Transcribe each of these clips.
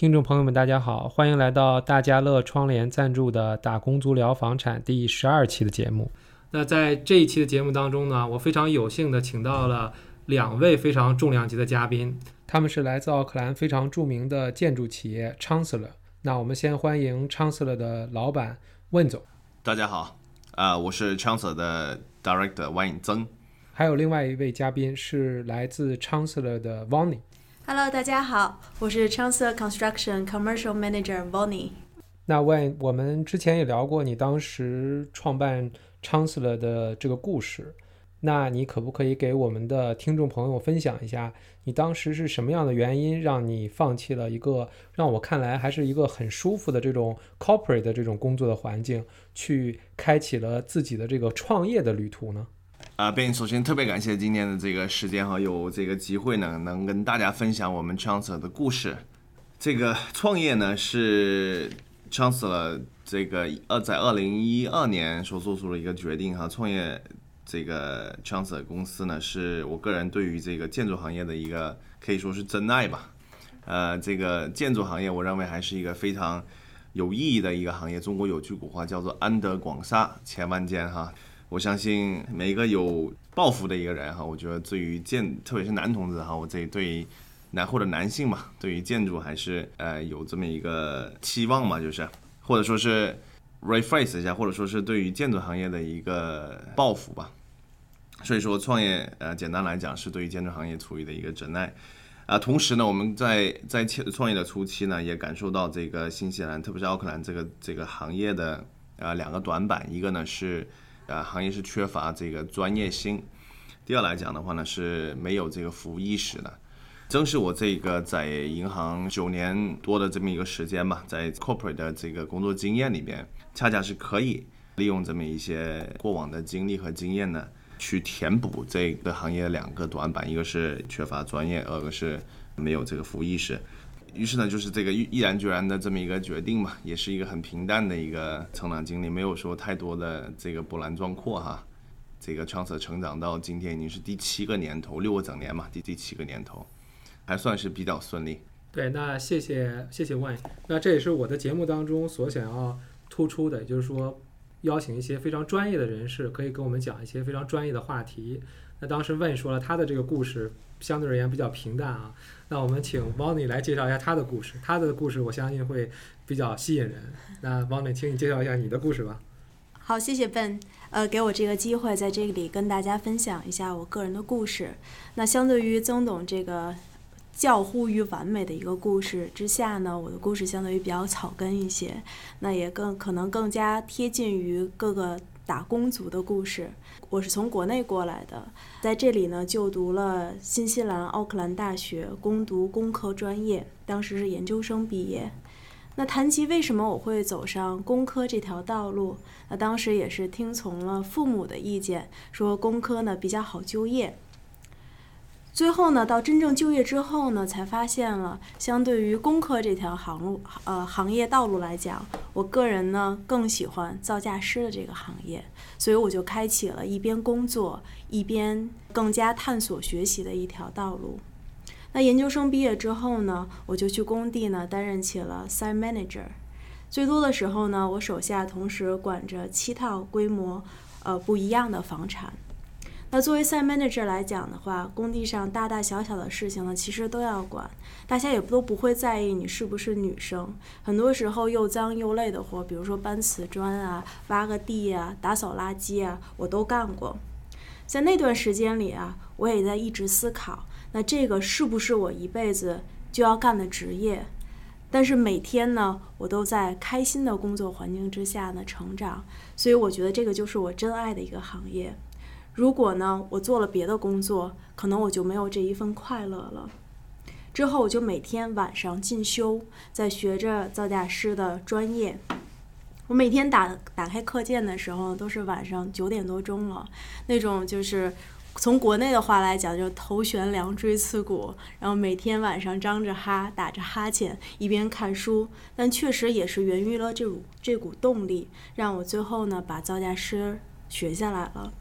听众朋友们，大家好，欢迎来到大家乐窗帘赞助的《打工足疗房产》第十二期的节目。那在这一期的节目当中呢，我非常有幸的请到了两位非常重量级的嘉宾，他们是来自奥克兰非常著名的建筑企业 Chancellor。那我们先欢迎 Chancellor 的老板问总。大家好，啊、我是 Chancellor 的 Director 万颖曾。还有另外一位嘉宾是来自 Chancellor 的 Vonnie。Hello，大家好，我是 Chancellor Construction Commercial Manager Bonnie。那问我们之前也聊过你当时创办 Chancellor 的这个故事，那你可不可以给我们的听众朋友分享一下，你当时是什么样的原因让你放弃了一个让我看来还是一个很舒服的这种 corporate 的这种工作的环境，去开启了自己的这个创业的旅途呢？啊，便首先特别感谢今天的这个时间哈，有这个机会呢，能跟大家分享我们 Chancellor 的故事。这个创业呢是 Chancellor 这个呃在二零一二年所做出的一个决定哈，创业这个 Chancellor 公司呢是我个人对于这个建筑行业的一个可以说是真爱吧。呃，这个建筑行业我认为还是一个非常有意义的一个行业。中国有句古话叫做“安得广厦千万间”哈。我相信每一个有抱负的一个人哈，我觉得对于建，特别是男同志哈，我这对于男或者男性嘛，对于建筑还是呃有这么一个期望嘛，就是或者说是 rephrase 一下，或者说是对于建筑行业的一个抱负吧。所以说创业呃，简单来讲是对于建筑行业处于的一个真爱。啊，同时呢，我们在在创业的初期呢，也感受到这个新西兰，特别是奥克兰这个这个行业的呃两个短板，一个呢是呃行业是缺乏这个专业性，第二来讲的话呢是没有这个服务意识的。正是我这个在银行九年多的这么一个时间吧，在 corporate 的这个工作经验里边，恰恰是可以利用这么一些过往的经历和经验呢。去填补这个行业两个短板，一个是缺乏专业，二个是没有这个服务意识。于是呢，就是这个毅然决然的这么一个决定嘛，也是一个很平淡的一个成长经历，没有说太多的这个波澜壮阔哈。这个 Chancellor 成长到今天已经是第七个年头，六个整年嘛，第第七个年头，还算是比较顺利。对，那谢谢谢谢万，那这也是我的节目当中所想要突出的，也就是说。邀请一些非常专业的人士，可以跟我们讲一些非常专业的话题。那当时问说了他的这个故事相对而言比较平淡啊，那我们请 Bonnie 来介绍一下他的故事。他的故事我相信会比较吸引人。那 Bonnie，请你介绍一下你的故事吧。好，谢谢 Ben，呃，给我这个机会在这里跟大家分享一下我个人的故事。那相对于曾董这个。较乎于完美的一个故事之下呢，我的故事相对于比较草根一些，那也更可能更加贴近于各个打工族的故事。我是从国内过来的，在这里呢就读了新西兰奥克兰大学，攻读工科专业，当时是研究生毕业。那谈及为什么我会走上工科这条道路，那当时也是听从了父母的意见，说工科呢比较好就业。最后呢，到真正就业之后呢，才发现了，相对于工科这条行路，呃，行业道路来讲，我个人呢更喜欢造价师的这个行业，所以我就开启了一边工作一边更加探索学习的一条道路。那研究生毕业之后呢，我就去工地呢担任起了 site manager，最多的时候呢，我手下同时管着七套规模呃不一样的房产。那作为 site manager 来讲的话，工地上大大小小的事情呢，其实都要管，大家也都不会在意你是不是女生。很多时候又脏又累的活，比如说搬瓷砖啊、挖个地啊、打扫垃圾啊，我都干过。在那段时间里啊，我也在一直思考，那这个是不是我一辈子就要干的职业？但是每天呢，我都在开心的工作环境之下呢成长，所以我觉得这个就是我真爱的一个行业。如果呢，我做了别的工作，可能我就没有这一份快乐了。之后我就每天晚上进修，在学着造价师的专业。我每天打打开课件的时候，都是晚上九点多钟了，那种就是从国内的话来讲，就头悬梁锥刺股，然后每天晚上张着哈，打着哈欠，一边看书。但确实也是源于了这股这股动力，让我最后呢把造价师学下来了。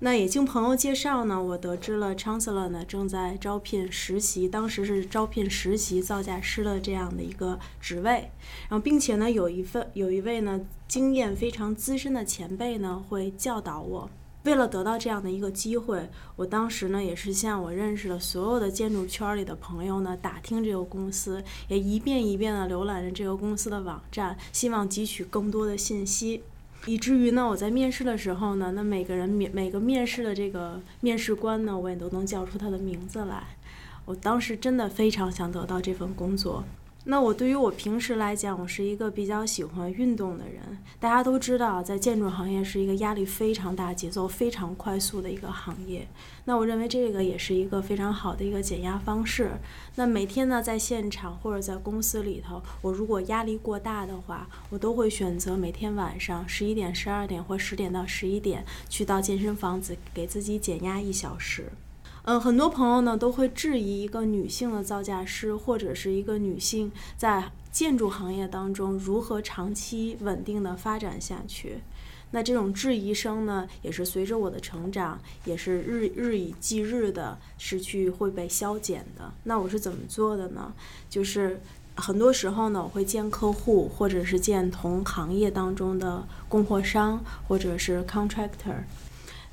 那也经朋友介绍呢，我得知了 Chancellor 呢正在招聘实习，当时是招聘实习造价师的这样的一个职位，然后并且呢有一份有一位呢经验非常资深的前辈呢会教导我。为了得到这样的一个机会，我当时呢也是向我认识的所有的建筑圈里的朋友呢打听这个公司，也一遍一遍的浏览着这个公司的网站，希望汲取更多的信息。以至于呢，我在面试的时候呢，那每个人面每个面试的这个面试官呢，我也都能叫出他的名字来。我当时真的非常想得到这份工作。那我对于我平时来讲，我是一个比较喜欢运动的人。大家都知道，在建筑行业是一个压力非常大、节奏非常快速的一个行业。那我认为这个也是一个非常好的一个减压方式。那每天呢，在现场或者在公司里头，我如果压力过大的话，我都会选择每天晚上十一点、十二点或十点到十一点去到健身房子给自己减压一小时。嗯，很多朋友呢都会质疑一个女性的造价师或者是一个女性在建筑行业当中如何长期稳定的发展下去。那这种质疑声呢，也是随着我的成长，也是日日以继日的失去会被消减的。那我是怎么做的呢？就是很多时候呢，我会见客户，或者是见同行业当中的供货商，或者是 contractor。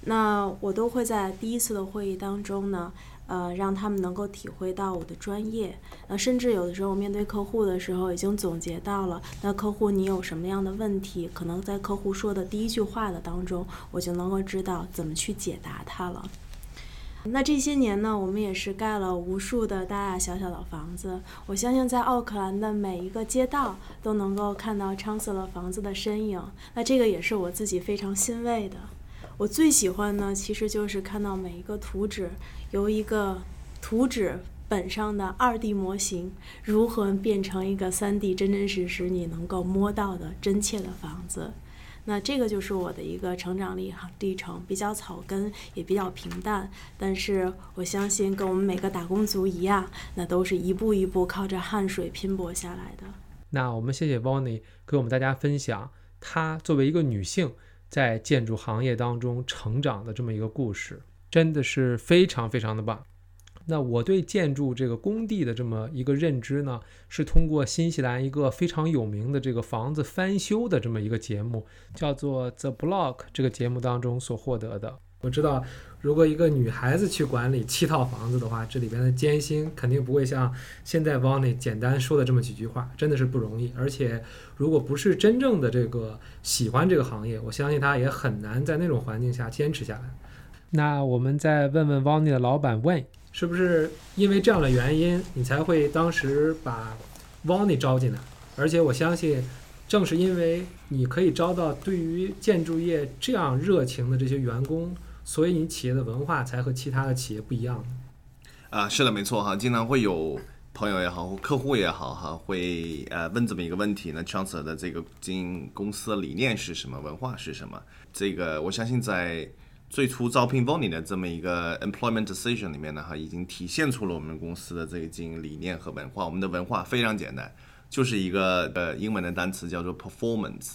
那我都会在第一次的会议当中呢，呃，让他们能够体会到我的专业。那甚至有的时候面对客户的时候，已经总结到了，那客户你有什么样的问题，可能在客户说的第一句话的当中，我就能够知道怎么去解答它了。那这些年呢，我们也是盖了无数的大大小小的房子。我相信在奥克兰的每一个街道都能够看到昌斯勒房子的身影。那这个也是我自己非常欣慰的。我最喜欢呢，其实就是看到每一个图纸由一个图纸本上的二 D 模型如何变成一个三 D 真真实实你能够摸到的真切的房子。那这个就是我的一个成长历历程，比较草根，也比较平淡。但是我相信，跟我们每个打工族一样，那都是一步一步靠着汗水拼搏下来的。那我们谢谢 Bonnie 给我们大家分享，她作为一个女性。在建筑行业当中成长的这么一个故事，真的是非常非常的棒。那我对建筑这个工地的这么一个认知呢，是通过新西兰一个非常有名的这个房子翻修的这么一个节目，叫做 The Block 这个节目当中所获得的。我知道，如果一个女孩子去管理七套房子的话，这里边的艰辛肯定不会像现在 Vonnie 简单说的这么几句话，真的是不容易。而且，如果不是真正的这个喜欢这个行业，我相信她也很难在那种环境下坚持下来。那我们再问问 Vonnie 的老板问，是不是因为这样的原因，你才会当时把 Vonnie 招进来？而且我相信，正是因为你可以招到对于建筑业这样热情的这些员工。所以你企业的文化才和其他的企业不一样。啊，是的，没错哈，经常会有朋友也好，客户也好哈，会呃问这么一个问题呢：Chancellor 的这个经营公司的理念是什么？文化是什么？这个我相信在最初招聘 VONI 的这么一个 employment decision 里面呢，哈，已经体现出了我们公司的这个经营理念和文化。我们的文化非常简单，就是一个呃英文的单词叫做 performance。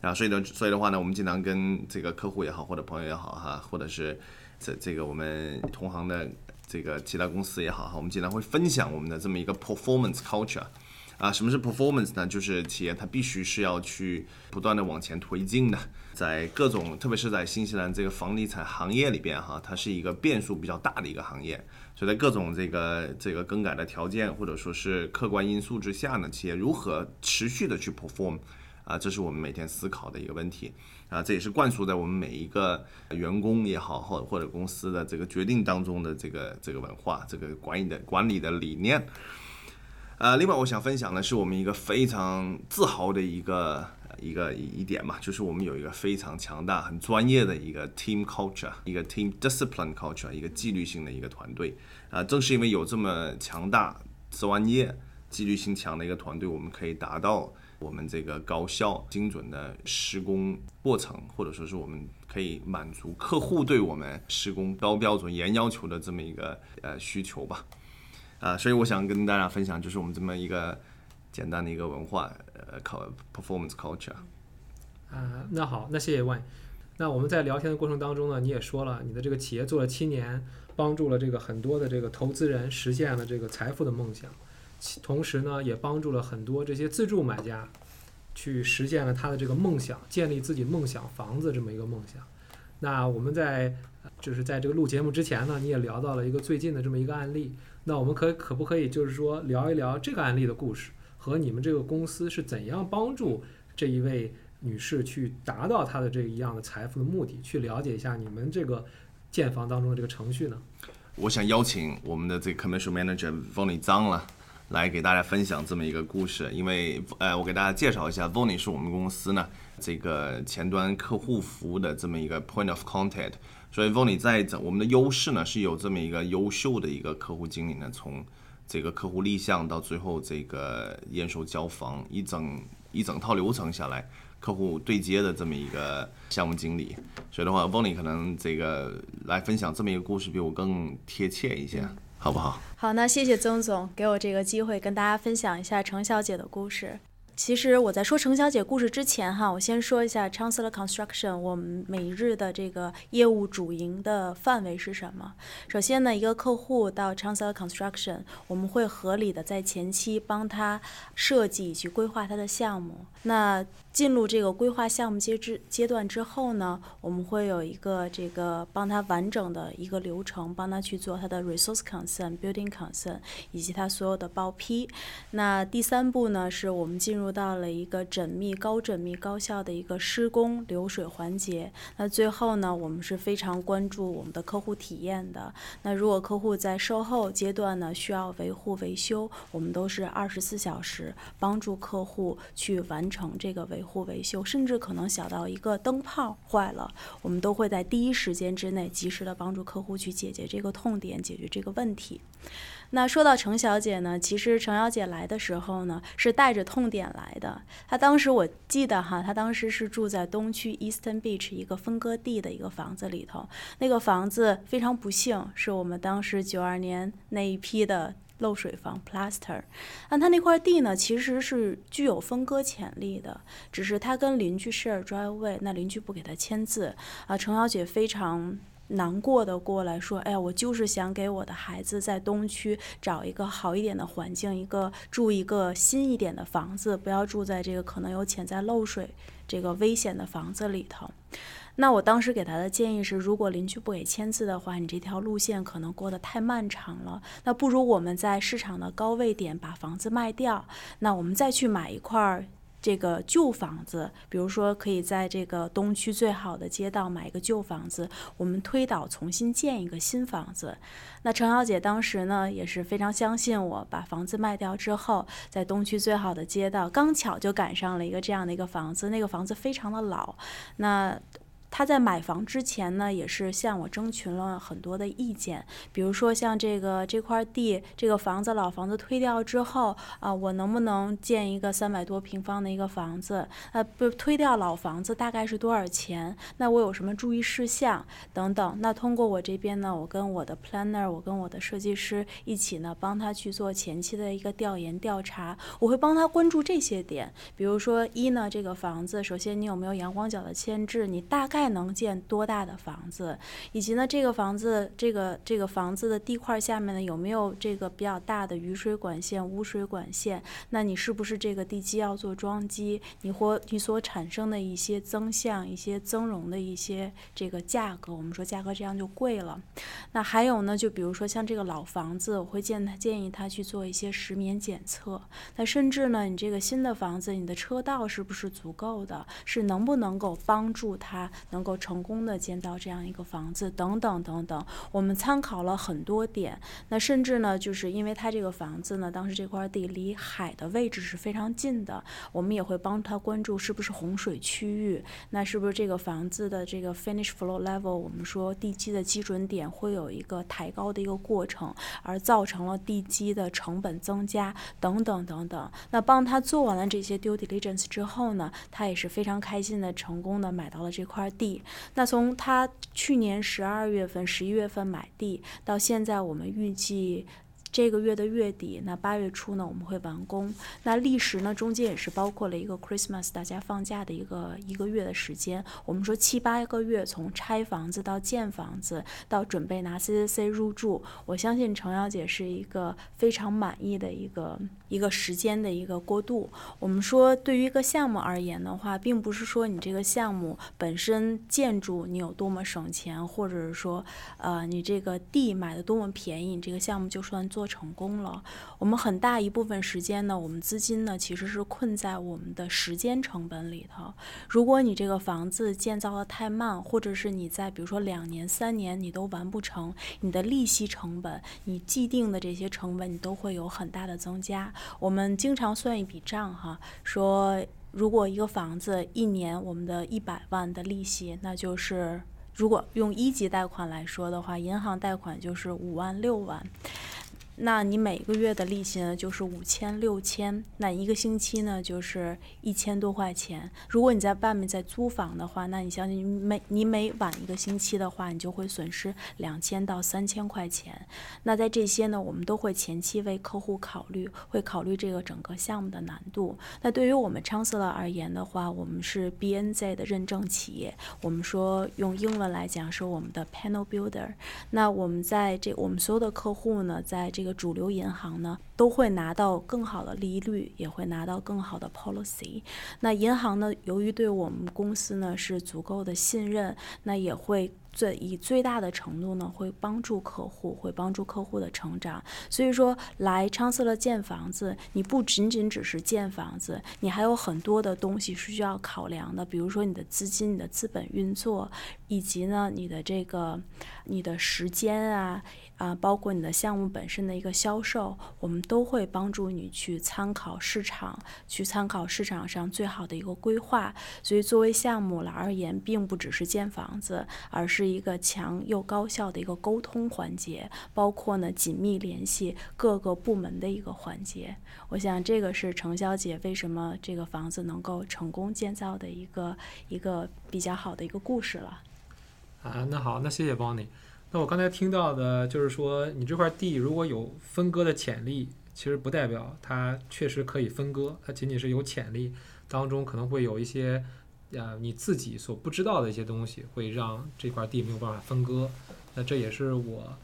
啊，所以呢，所以的话呢，我们经常跟这个客户也好，或者朋友也好，哈，或者是这这个我们同行的这个其他公司也好，哈，我们经常会分享我们的这么一个 performance culture。啊，什么是 performance 呢？就是企业它必须是要去不断的往前推进的，在各种，特别是在新西兰这个房地产行业里边，哈，它是一个变数比较大的一个行业，所以在各种这个这个更改的条件或者说是客观因素之下呢，企业如何持续的去 perform。啊，这是我们每天思考的一个问题啊，这也是灌输在我们每一个员工也好，或或者公司的这个决定当中的这个这个文化，这个管理的管理的理念。呃，另外我想分享的是我们一个非常自豪的一个一个一点嘛，就是我们有一个非常强大、很专业的一个 team culture，一个 team discipline culture，一个纪律性的一个团队。啊，正是因为有这么强大、专业、纪律性强的一个团队，我们可以达到。我们这个高效精准的施工过程，或者说是我们可以满足客户对我们施工高标准、严要求的这么一个呃需求吧，啊，所以我想跟大家分享，就是我们这么一个简单的一个文化，呃，考 performance culture。啊，那好，那谢谢万。那我们在聊天的过程当中呢，你也说了，你的这个企业做了七年，帮助了这个很多的这个投资人实现了这个财富的梦想，同时呢，也帮助了很多这些自住买家去实现了他的这个梦想，建立自己梦想房子这么一个梦想。那我们在就是在这个录节目之前呢，你也聊到了一个最近的这么一个案例。那我们可可不可以就是说聊一聊这个案例的故事，和你们这个公司是怎样帮助这一位女士去达到她的这一样的财富的目的？去了解一下你们这个建房当中的这个程序呢？我想邀请我们的这个 commercial manager Vony 张了，来给大家分享这么一个故事。因为呃，我给大家介绍一下，Vony 是我们公司呢这个前端客户服务的这么一个 point of contact。所以 Vony 在整我们的优势呢是有这么一个优秀的一个客户经理呢，从这个客户立项到最后这个验收交房一整一整套流程下来，客户对接的这么一个项目经理。所以的话，Vony 可能这个来分享这么一个故事比我更贴切一些，好不好？好，那谢谢曾总给我这个机会跟大家分享一下程小姐的故事。其实我在说程小姐故事之前哈，我先说一下 Chancellor Construction 我们每日的这个业务主营的范围是什么。首先呢，一个客户到 Chancellor Construction，我们会合理的在前期帮他设计以及规划他的项目。那进入这个规划项目阶之阶段之后呢，我们会有一个这个帮他完整的一个流程，帮他去做他的 resource consent、building consent 以及他所有的报批。那第三步呢，是我们进入到了一个缜密、高缜密、高效的一个施工流水环节。那最后呢，我们是非常关注我们的客户体验的。那如果客户在售后阶段呢需要维护维修，我们都是二十四小时帮助客户去完成这个维护维修，甚至可能小到一个灯泡坏了，我们都会在第一时间之内及时的帮助客户去解决这个痛点，解决这个问题。那说到程小姐呢，其实程小姐来的时候呢，是带着痛点来的。她当时我记得哈，她当时是住在东区 Eastern Beach 一个分割地的一个房子里头。那个房子非常不幸，是我们当时九二年那一批的漏水房 plaster。那她那块地呢，其实是具有分割潜力的，只是他跟邻居 share driveway，那邻居不给他签字啊。程小姐非常。难过的过来说：“哎呀，我就是想给我的孩子在东区找一个好一点的环境，一个住一个新一点的房子，不要住在这个可能有潜在漏水这个危险的房子里头。”那我当时给他的建议是：如果邻居不给签字的话，你这条路线可能过得太漫长了。那不如我们在市场的高位点把房子卖掉，那我们再去买一块儿。这个旧房子，比如说可以在这个东区最好的街道买一个旧房子，我们推倒重新建一个新房子。那程小姐当时呢也是非常相信我，把房子卖掉之后，在东区最好的街道，刚巧就赶上了一个这样的一个房子，那个房子非常的老。那他在买房之前呢，也是向我征询了很多的意见，比如说像这个这块地，这个房子老房子推掉之后啊，我能不能建一个三百多平方的一个房子？呃，不推掉老房子大概是多少钱？那我有什么注意事项等等？那通过我这边呢，我跟我的 planner，我跟我的设计师一起呢，帮他去做前期的一个调研调查，我会帮他关注这些点，比如说一呢，这个房子首先你有没有阳光角的牵制？你大概能建多大的房子？以及呢，这个房子这个这个房子的地块下面呢，有没有这个比较大的雨水管线、污水管线？那你是不是这个地基要做桩基？你或你所产生的一些增项、一些增容的一些这个价格，我们说价格这样就贵了。那还有呢，就比如说像这个老房子，我会建他建议他去做一些石棉检测。那甚至呢，你这个新的房子，你的车道是不是足够的？是能不能够帮助他能够成功的建造这样一个房子？等等等等，我们参考了很多点。那甚至呢，就是因为他这个房子呢，当时这块地离海的位置是非常近的，我们也会帮他关注是不是洪水区域。那是不是这个房子的这个 finish floor level，我们说地基的基准点会有一个抬高的一个过程，而造成了地基的成本增加等等等等。那帮他做完了这些 due diligence 之后呢，他也是非常开心的，成功的买到了这块地地。那从他去年十二月份、十一月份买地到现在，我们预计。这个月的月底，那八月初呢我们会完工。那历时呢中间也是包括了一个 Christmas 大家放假的一个一个月的时间。我们说七八个月，从拆房子到建房子到准备拿 CCC 入住，我相信程瑶姐是一个非常满意的一个一个时间的一个过渡。我们说对于一个项目而言的话，并不是说你这个项目本身建筑你有多么省钱，或者是说呃你这个地买的多么便宜，你这个项目就算做成功了。我们很大一部分时间呢，我们资金呢其实是困在我们的时间成本里头。如果你这个房子建造的太慢，或者是你在比如说两年、三年你都完不成，你的利息成本、你既定的这些成本，你都会有很大的增加。我们经常算一笔账哈，说如果一个房子一年我们的一百万的利息，那就是如果用一级贷款来说的话，银行贷款就是五万六万。那你每个月的利息呢，就是五千六千，那一个星期呢，就是一千多块钱。如果你在外面在租房的话，那你相信每你每晚一个星期的话，你就会损失两千到三千块钱。那在这些呢，我们都会前期为客户考虑，会考虑这个整个项目的难度。那对于我们昌斯勒而言的话，我们是 BNZ 的认证企业，我们说用英文来讲是我们的 Panel Builder。那我们在这我们所有的客户呢，在这主流银行呢，都会拿到更好的利率，也会拿到更好的 policy。那银行呢，由于对我们公司呢是足够的信任，那也会。最以最大的程度呢，会帮助客户，会帮助客户的成长。所以说，来昌斯勒建房子，你不仅仅只是建房子，你还有很多的东西是需要考量的，比如说你的资金、你的资本运作，以及呢你的这个你的时间啊啊，包括你的项目本身的一个销售，我们都会帮助你去参考市场，去参考市场上最好的一个规划。所以，作为项目来而言，并不只是建房子，而是一个强又高效的一个沟通环节，包括呢紧密联系各个部门的一个环节。我想这个是程小姐为什么这个房子能够成功建造的一个一个比较好的一个故事了。啊，那好，那谢谢 Bonnie。那我刚才听到的就是说，你这块地如果有分割的潜力，其实不代表它确实可以分割，它仅仅是有潜力，当中可能会有一些。呃，你自己所不知道的一些东西，会让这块地没有办法分割。那这也是我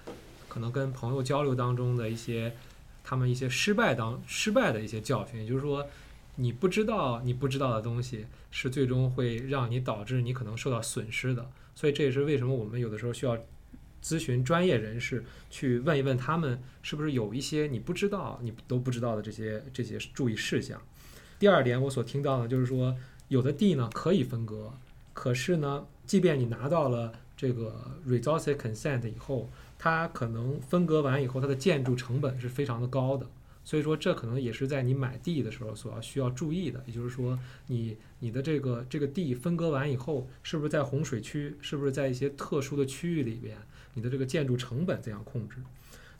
可能跟朋友交流当中的一些，他们一些失败当失败的一些教训。也就是说，你不知道你不知道的东西，是最终会让你导致你可能受到损失的。所以这也是为什么我们有的时候需要咨询专业人士，去问一问他们是不是有一些你不知道、你都不知道的这些这些注意事项。第二点，我所听到的就是说。有的地呢可以分割，可是呢，即便你拿到了这个 resource consent 以后，它可能分割完以后，它的建筑成本是非常的高的。所以说，这可能也是在你买地的时候所要需要注意的。也就是说，你你的这个这个地分割完以后，是不是在洪水区，是不是在一些特殊的区域里边，你的这个建筑成本怎样控制？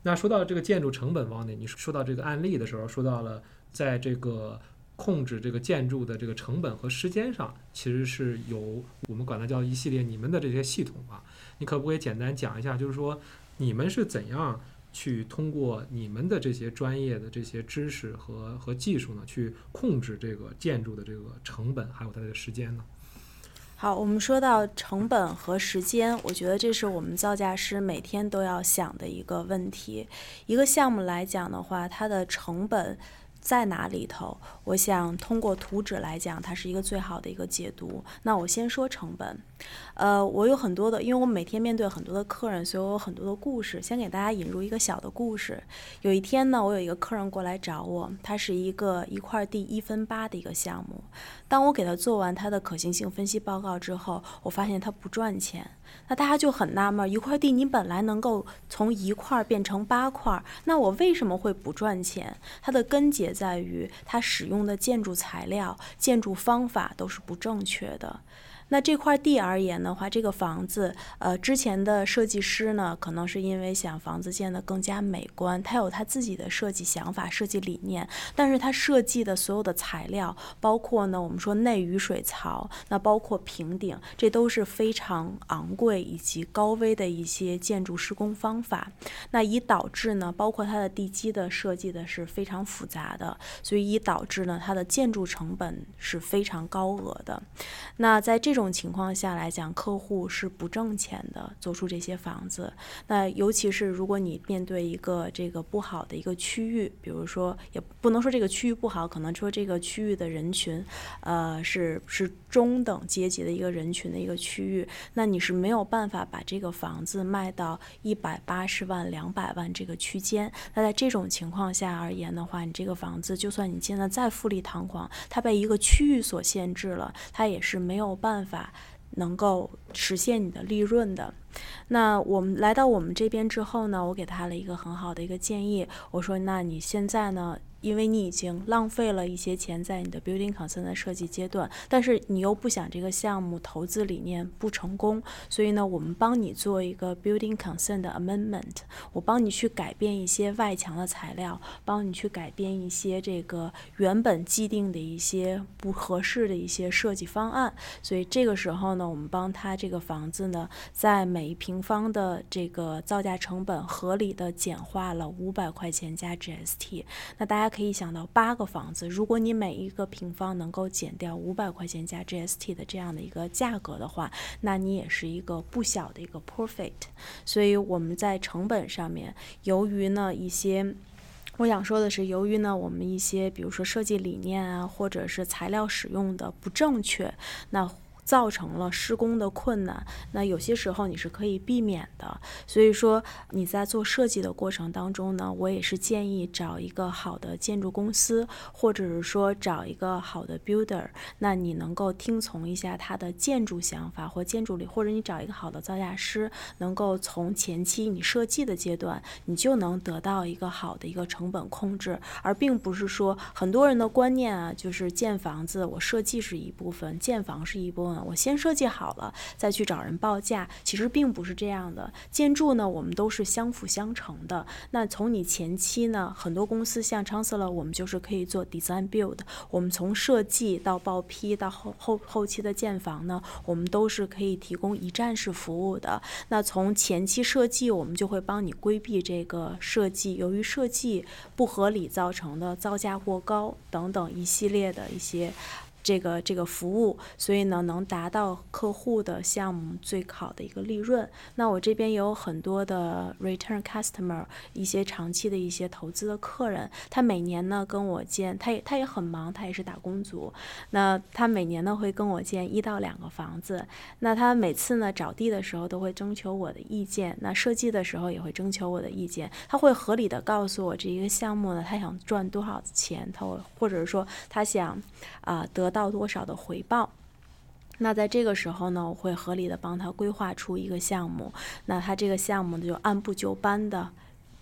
那说到这个建筑成本方面，你说到这个案例的时候，说到了在这个。控制这个建筑的这个成本和时间上，其实是有我们管它叫一系列你们的这些系统啊。你可不可以简单讲一下，就是说你们是怎样去通过你们的这些专业的这些知识和和技术呢，去控制这个建筑的这个成本还有它的时间呢？好，我们说到成本和时间，我觉得这是我们造价师每天都要想的一个问题。一个项目来讲的话，它的成本。在哪里头？我想通过图纸来讲，它是一个最好的一个解读。那我先说成本。呃，我有很多的，因为我每天面对很多的客人，所以我有很多的故事。先给大家引入一个小的故事。有一天呢，我有一个客人过来找我，他是一个一块地一分八的一个项目。当我给他做完他的可行性分析报告之后，我发现他不赚钱。那大家就很纳闷，一块地你本来能够从一块变成八块，那我为什么会不赚钱？它的根结在于它使用的建筑材料、建筑方法都是不正确的。那这块地而言的话，这个房子，呃，之前的设计师呢，可能是因为想房子建得更加美观，他有他自己的设计想法、设计理念，但是他设计的所有的材料，包括呢，我们说内雨水槽，那包括平顶，这都是非常昂贵以及高危的一些建筑施工方法，那以导致呢，包括它的地基的设计的是非常复杂的，所以以导致呢，它的建筑成本是非常高额的。那在这种种情况下来讲，客户是不挣钱的，做出这些房子。那尤其是如果你面对一个这个不好的一个区域，比如说，也不能说这个区域不好，可能说这个区域的人群，呃，是是中等阶级的一个人群的一个区域，那你是没有办法把这个房子卖到一百八十万、两百万这个区间。那在这种情况下而言的话，你这个房子就算你建的再富丽堂皇，它被一个区域所限制了，它也是没有办法法能够实现你的利润的。那我们来到我们这边之后呢，我给他了一个很好的一个建议，我说：那你现在呢？因为你已经浪费了一些钱在你的 building concern 的设计阶段，但是你又不想这个项目投资理念不成功，所以呢，我们帮你做一个 building concern 的 amendment，我帮你去改变一些外墙的材料，帮你去改变一些这个原本既定的一些不合适的一些设计方案。所以这个时候呢，我们帮他这个房子呢，在每一平方的这个造价成本合理的简化了五百块钱加 GST。那大家。可以想到八个房子，如果你每一个平方能够减掉五百块钱加 GST 的这样的一个价格的话，那你也是一个不小的一个 profit。所以我们在成本上面，由于呢一些，我想说的是，由于呢我们一些比如说设计理念啊，或者是材料使用的不正确，那。造成了施工的困难，那有些时候你是可以避免的。所以说你在做设计的过程当中呢，我也是建议找一个好的建筑公司，或者是说找一个好的 builder，那你能够听从一下他的建筑想法或建筑里，或者你找一个好的造价师，能够从前期你设计的阶段，你就能得到一个好的一个成本控制，而并不是说很多人的观念啊，就是建房子我设计是一部分，建房是一部分。我先设计好了，再去找人报价，其实并不是这样的。建筑呢，我们都是相辅相成的。那从你前期呢，很多公司像 Chancellor，我们就是可以做 design build。我们从设计到报批到后后后期的建房呢，我们都是可以提供一站式服务的。那从前期设计，我们就会帮你规避这个设计由于设计不合理造成的造价过高等等一系列的一些。这个这个服务，所以呢，能达到客户的项目最好的一个利润。那我这边有很多的 return customer，一些长期的一些投资的客人，他每年呢跟我建，他也他也很忙，他也是打工族。那他每年呢会跟我建一到两个房子。那他每次呢找地的时候都会征求我的意见，那设计的时候也会征求我的意见。他会合理的告诉我这一个项目呢，他想赚多少钱，他或者说他想啊得。到多少的回报？那在这个时候呢，我会合理的帮他规划出一个项目。那他这个项目呢，就按部就班的，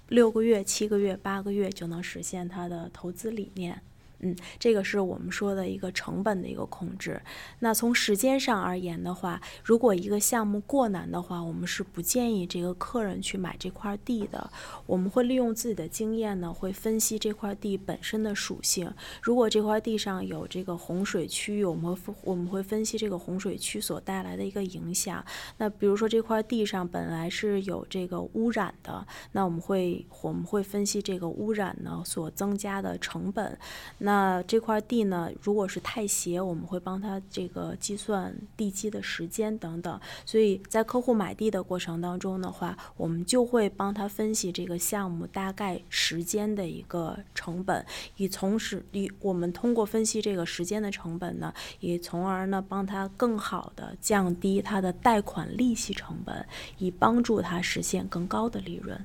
六个月、七个月、八个月就能实现他的投资理念。嗯，这个是我们说的一个成本的一个控制。那从时间上而言的话，如果一个项目过难的话，我们是不建议这个客人去买这块地的。我们会利用自己的经验呢，会分析这块地本身的属性。如果这块地上有这个洪水区域，我们会我们会分析这个洪水区所带来的一个影响。那比如说这块地上本来是有这个污染的，那我们会我们会分析这个污染呢所增加的成本。那那这块地呢，如果是太斜，我们会帮他这个计算地基的时间等等。所以在客户买地的过程当中的话，我们就会帮他分析这个项目大概时间的一个成本，以从时以我们通过分析这个时间的成本呢，也从而呢帮他更好的降低他的贷款利息成本，以帮助他实现更高的利润。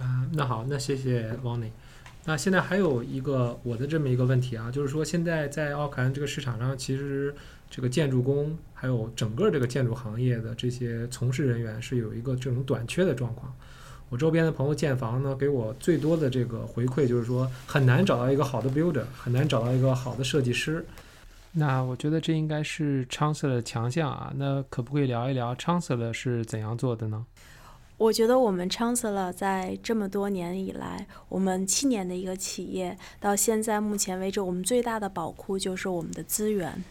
啊，那好，那谢谢王磊。那现在还有一个我的这么一个问题啊，就是说现在在奥克兰这个市场上，其实这个建筑工还有整个这个建筑行业的这些从事人员是有一个这种短缺的状况。我周边的朋友建房呢，给我最多的这个回馈就是说很难找到一个好的 builder，很难找到一个好的设计师。那我觉得这应该是 Chancellor 的强项啊。那可不可以聊一聊 Chancellor 是怎样做的呢？我觉得我们 Chancellor 在这么多年以来，我们七年的一个企业，到现在目前为止，我们最大的宝库就是我们的资源。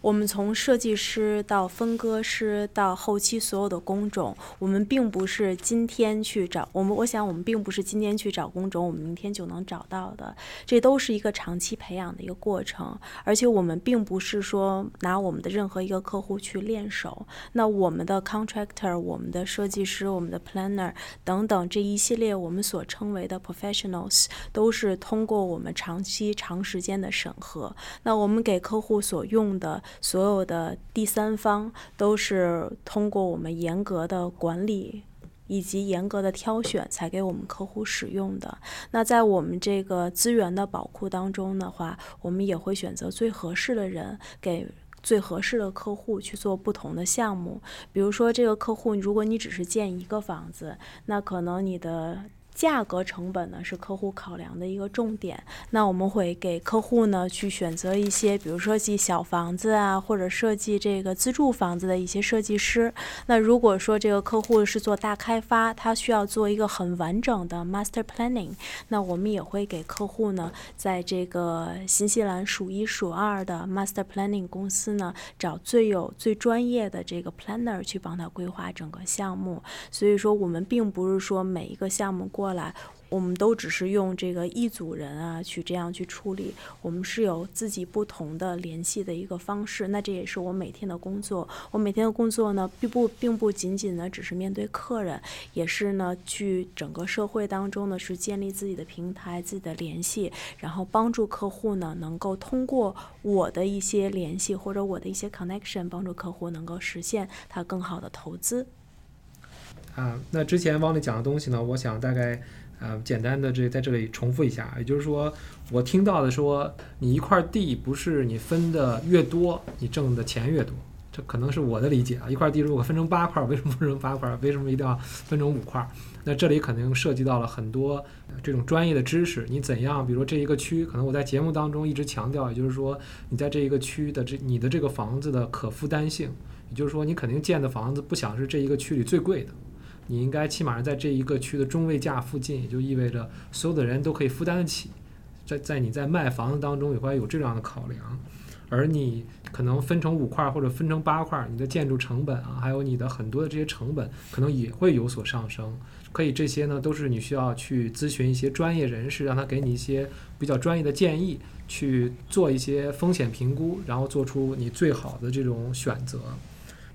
我们从设计师到分割师到后期所有的工种，我们并不是今天去找我们。我想我们并不是今天去找工种，我们明天就能找到的。这都是一个长期培养的一个过程。而且我们并不是说拿我们的任何一个客户去练手。那我们的 contractor、我们的设计师、我们的 planner 等等这一系列我们所称为的 professionals，都是通过我们长期长时间的审核。那我们给客户所用的。所有的第三方都是通过我们严格的管理以及严格的挑选，才给我们客户使用的。那在我们这个资源的宝库当中的话，我们也会选择最合适的人，给最合适的客户去做不同的项目。比如说，这个客户，如果你只是建一个房子，那可能你的。价格成本呢是客户考量的一个重点，那我们会给客户呢去选择一些，比如设计小房子啊，或者设计这个自住房子的一些设计师。那如果说这个客户是做大开发，他需要做一个很完整的 master planning，那我们也会给客户呢在这个新西兰数一数二的 master planning 公司呢找最有最专业的这个 planner 去帮他规划整个项目。所以说我们并不是说每一个项目过。过来，我们都只是用这个一组人啊去这样去处理。我们是有自己不同的联系的一个方式。那这也是我每天的工作。我每天的工作呢，并不并不仅仅呢只是面对客人，也是呢去整个社会当中呢是建立自己的平台、自己的联系，然后帮助客户呢能够通过我的一些联系或者我的一些 connection，帮助客户能够实现他更好的投资。啊，那之前汪丽讲的东西呢，我想大概，呃，简单的这在这里重复一下，也就是说，我听到的说，你一块地不是你分的越多，你挣的钱越多，这可能是我的理解啊。一块地如果分成八块，为什么分成八块？为什么一定要分成五块？那这里肯定涉及到了很多这种专业的知识。你怎样，比如说这一个区，可能我在节目当中一直强调，也就是说，你在这一个区的这你的这个房子的可负担性，也就是说，你肯定建的房子不想是这一个区里最贵的。你应该起码是在这一个区的中位价附近，也就意味着所有的人都可以负担得起。在在你在卖房子当中也会有这样的考量，而你可能分成五块或者分成八块，你的建筑成本啊，还有你的很多的这些成本可能也会有所上升。可以这些呢都是你需要去咨询一些专业人士，让他给你一些比较专业的建议，去做一些风险评估，然后做出你最好的这种选择。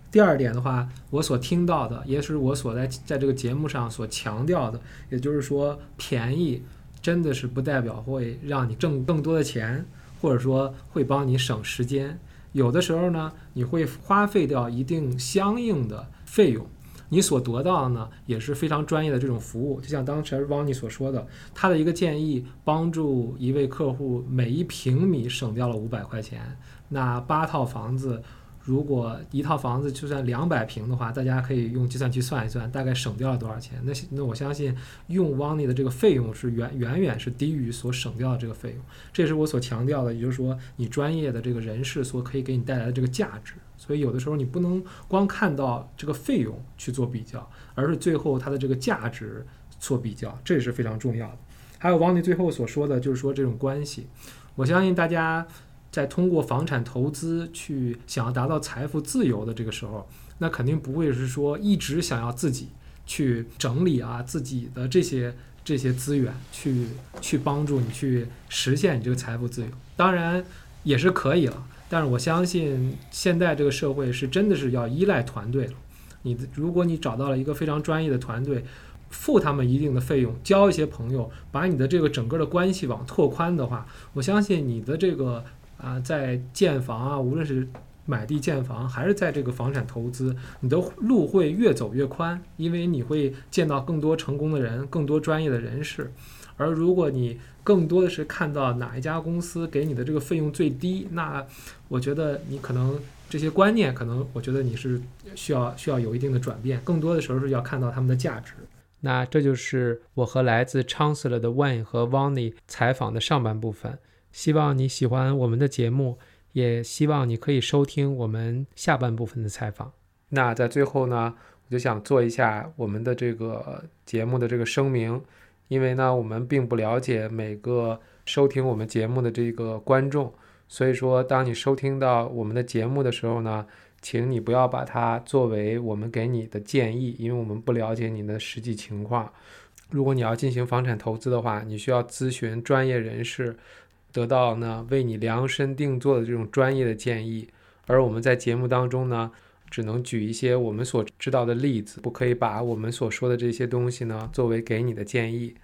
第二点的话，我所听到的，也是我所在在这个节目上所强调的，也就是说，便宜真的是不代表会让你挣更多的钱，或者说会帮你省时间。有的时候呢，你会花费掉一定相应的费用，你所得到的呢，也是非常专业的这种服务。就像当时汪尼所说的，他的一个建议，帮助一位客户每一平米省掉了五百块钱，那八套房子。如果一套房子就算两百平的话，大家可以用计算器算一算，大概省掉了多少钱？那那我相信用 o n 的这个费用是远远远是低于所省掉的这个费用。这也是我所强调的，也就是说你专业的这个人士所可以给你带来的这个价值。所以有的时候你不能光看到这个费用去做比较，而是最后它的这个价值做比较，这也是非常重要的。还有王尼最后所说的就是说这种关系，我相信大家。在通过房产投资去想要达到财富自由的这个时候，那肯定不会是说一直想要自己去整理啊自己的这些这些资源，去去帮助你去实现你这个财富自由。当然也是可以了，但是我相信现在这个社会是真的是要依赖团队了。你的如果你找到了一个非常专业的团队，付他们一定的费用，交一些朋友，把你的这个整个的关系网拓宽的话，我相信你的这个。啊，在建房啊，无论是买地建房，还是在这个房产投资，你的路会越走越宽，因为你会见到更多成功的人，更多专业的人士。而如果你更多的是看到哪一家公司给你的这个费用最低，那我觉得你可能这些观念，可能我觉得你是需要需要有一定的转变。更多的时候是要看到他们的价值。那这就是我和来自 Chancellor 的 Wayne 和 WANNY 采访的上半部分。希望你喜欢我们的节目，也希望你可以收听我们下半部分的采访。那在最后呢，我就想做一下我们的这个节目的这个声明，因为呢，我们并不了解每个收听我们节目的这个观众，所以说，当你收听到我们的节目的时候呢，请你不要把它作为我们给你的建议，因为我们不了解你的实际情况。如果你要进行房产投资的话，你需要咨询专业人士，得到呢为你量身定做的这种专业的建议。而我们在节目当中呢，只能举一些我们所知道的例子，不可以把我们所说的这些东西呢作为给你的建议。